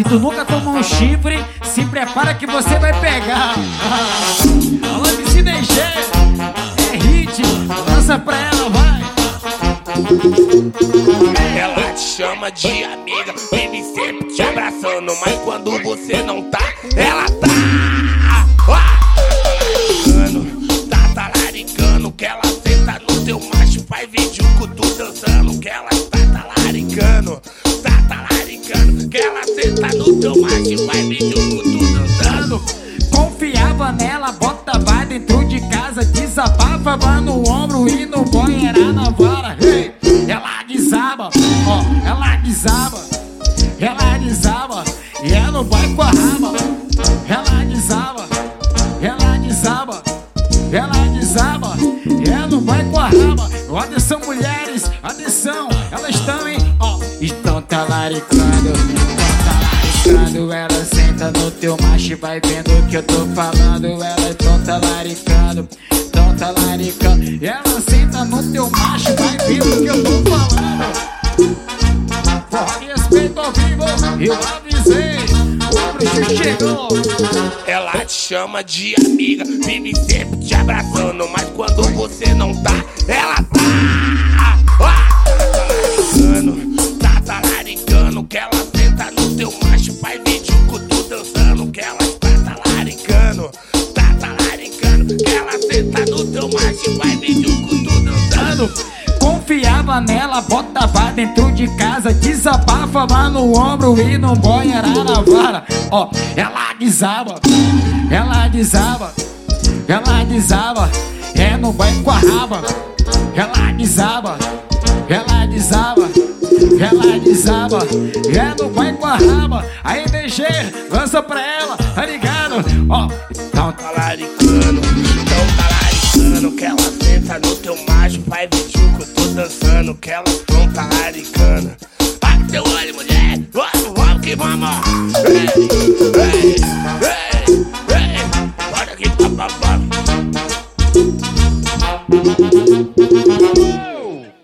Se tu nunca tomou um chifre, se prepara que você vai pegar. Alô, MC DG, é hit, lança pra ela, vai. Ela te chama de amiga, vive sempre te abraçando, mas quando você não tá, ela que ela senta no teu macho, faz vídeo com tu dançando. Confiava nela, botava dentro de casa, desabava no ombro e no era na vara. Hey, ela desaba, ó, ela desaba, ela desaba, e ela no boy com a raba. Ela desaba, ela desaba, ela desaba, e ela no boy com a raba. Atenção, mulheres, atenção, elas estão, hein, ó, estão talaricando, ela senta no teu macho e vai vendo o que eu tô falando. Ela tão talaricando, tão talaricando. E ela senta no teu macho e vai vendo o que eu tô falando. Porra, respeito ao vivo, eu avisei. O bruxo chegou. Ela te chama de amiga, vive sempre te abraçando, mas quando você não tá, ela ela senta no teu macho, faz vídeo com tu dançando. Confiava nela, botava dentro de casa, desabafava no ombro e no boy era na vara. Ó, ela desaba, ela desaba, ela desaba, é no boy com a raba. Ela desaba, ela desaba, ela desaba, é no boy com a raba. Aí DG, lança pra ela, tá ligado? Ó, dançando, que ela tão talaricando. Abre teu olho, mulher, vamos, vamos que vamos. Ei.